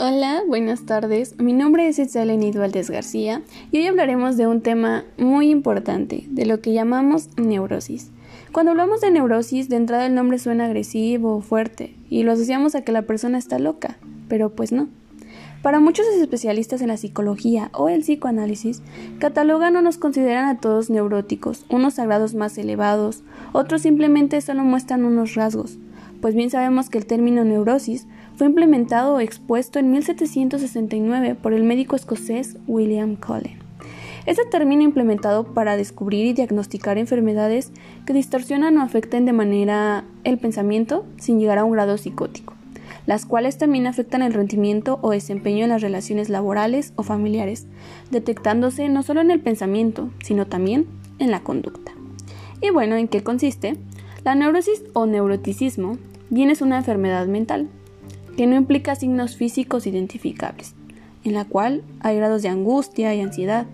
Hola, buenas tardes. Mi nombre es Itzeleni Valdés García y hoy hablaremos de un tema muy importante, de lo que llamamos neurosis. Cuando hablamos de neurosis, de entrada el nombre suena agresivo o fuerte y lo asociamos a que la persona está loca, pero pues no. Para muchos especialistas en la psicología o el psicoanálisis, catalogan o nos consideran a todos neuróticos, unos a grados más elevados, otros simplemente solo muestran unos rasgos, pues bien sabemos que el término neurosis fue implementado o expuesto en 1769 por el médico escocés William Cullen. Este término implementado para descubrir y diagnosticar enfermedades que distorsionan o afecten de manera el pensamiento sin llegar a un grado psicótico, las cuales también afectan el rendimiento o desempeño en las relaciones laborales o familiares, detectándose no solo en el pensamiento, sino también en la conducta. Y bueno, ¿en qué consiste? La neurosis o neuroticismo bien es una enfermedad mental que no implica signos físicos identificables, en la cual hay grados de angustia y ansiedad,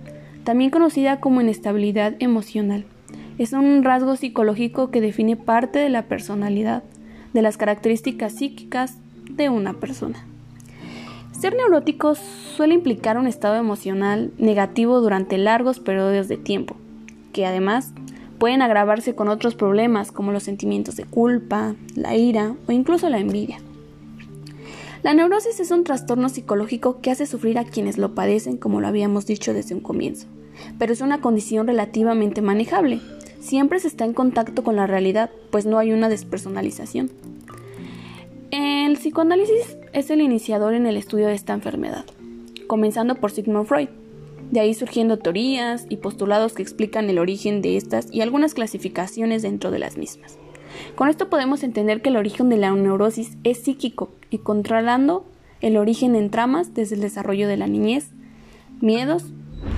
también conocida como inestabilidad emocional. Es un rasgo psicológico que define parte de la personalidad, de las características psíquicas de una persona. Ser neurótico suele implicar un estado emocional negativo durante largos periodos de tiempo, que además pueden agravarse con otros problemas como los sentimientos de culpa, la ira o incluso la envidia. La neurosis es un trastorno psicológico que hace sufrir a quienes lo padecen, como lo habíamos dicho desde un comienzo, pero es una condición relativamente manejable. Siempre se está en contacto con la realidad, pues no hay una despersonalización. El psicoanálisis es el iniciador en el estudio de esta enfermedad, comenzando por Sigmund Freud, de ahí surgiendo teorías y postulados que explican el origen de estas y algunas clasificaciones dentro de las mismas. Con esto podemos entender que el origen de la neurosis es psíquico y controlando el origen en tramas desde el desarrollo de la niñez, miedos,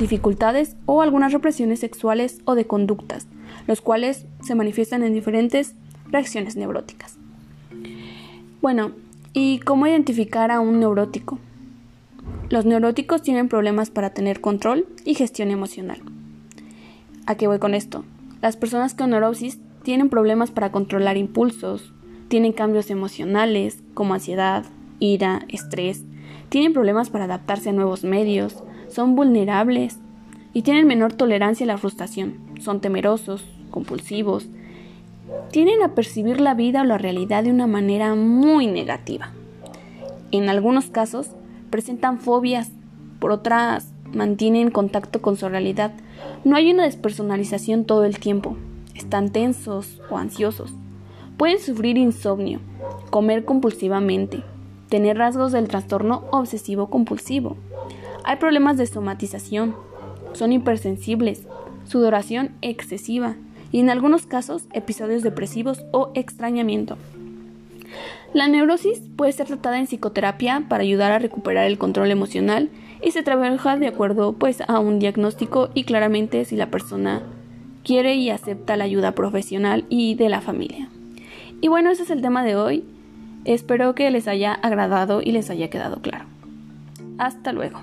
dificultades o algunas represiones sexuales o de conductas, los cuales se manifiestan en diferentes reacciones neuróticas. Bueno, ¿y cómo identificar a un neurótico? Los neuróticos tienen problemas para tener control y gestión emocional. ¿A qué voy con esto? Las personas con neurosis tienen problemas para controlar impulsos, tienen cambios emocionales como ansiedad, ira, estrés, tienen problemas para adaptarse a nuevos medios, son vulnerables y tienen menor tolerancia a la frustración, son temerosos, compulsivos, tienen a percibir la vida o la realidad de una manera muy negativa. En algunos casos presentan fobias, por otras mantienen contacto con su realidad. No hay una despersonalización todo el tiempo están tensos o ansiosos. Pueden sufrir insomnio, comer compulsivamente, tener rasgos del trastorno obsesivo compulsivo. Hay problemas de somatización, son hipersensibles, sudoración excesiva y en algunos casos episodios depresivos o extrañamiento. La neurosis puede ser tratada en psicoterapia para ayudar a recuperar el control emocional y se trabaja de acuerdo pues a un diagnóstico y claramente si la persona quiere y acepta la ayuda profesional y de la familia. Y bueno, ese es el tema de hoy. Espero que les haya agradado y les haya quedado claro. Hasta luego.